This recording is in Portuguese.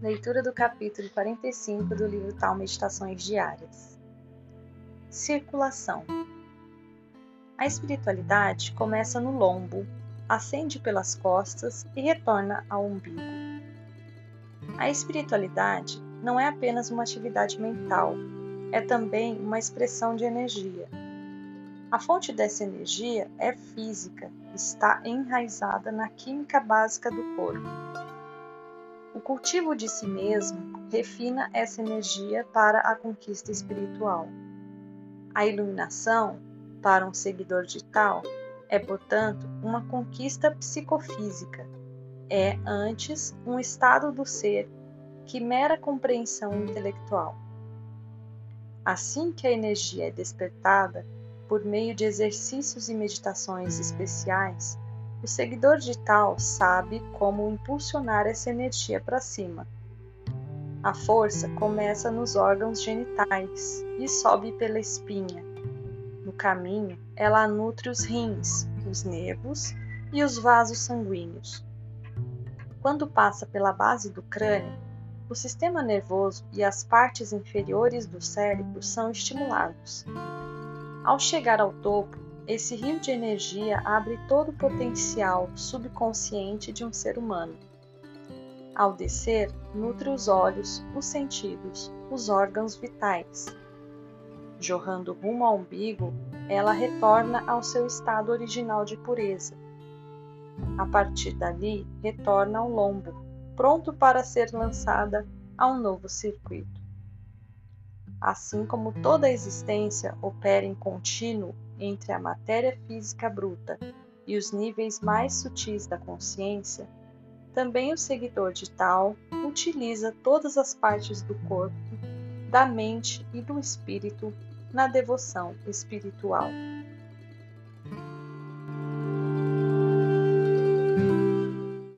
Leitura do capítulo 45 do livro Tal Meditações Diárias. Circulação. A espiritualidade começa no lombo, ascende pelas costas e retorna ao umbigo. A espiritualidade não é apenas uma atividade mental, é também uma expressão de energia. A fonte dessa energia é física, está enraizada na química básica do corpo o cultivo de si mesmo refina essa energia para a conquista espiritual. A iluminação, para um seguidor de tal, é, portanto, uma conquista psicofísica. É, antes, um estado do ser que mera compreensão intelectual. Assim que a energia é despertada por meio de exercícios e meditações especiais, o seguidor de tal sabe como impulsionar essa energia para cima. A força começa nos órgãos genitais e sobe pela espinha. No caminho, ela nutre os rins, os nervos e os vasos sanguíneos. Quando passa pela base do crânio, o sistema nervoso e as partes inferiores do cérebro são estimulados. Ao chegar ao topo, esse rio de energia abre todo o potencial subconsciente de um ser humano. Ao descer, nutre os olhos, os sentidos, os órgãos vitais. Jorrando rumo ao umbigo, ela retorna ao seu estado original de pureza. A partir dali, retorna ao lombo, pronto para ser lançada a um novo circuito. Assim como toda a existência opera em contínuo entre a matéria física bruta e os níveis mais sutis da consciência, também o seguidor de tal utiliza todas as partes do corpo, da mente e do espírito na devoção espiritual.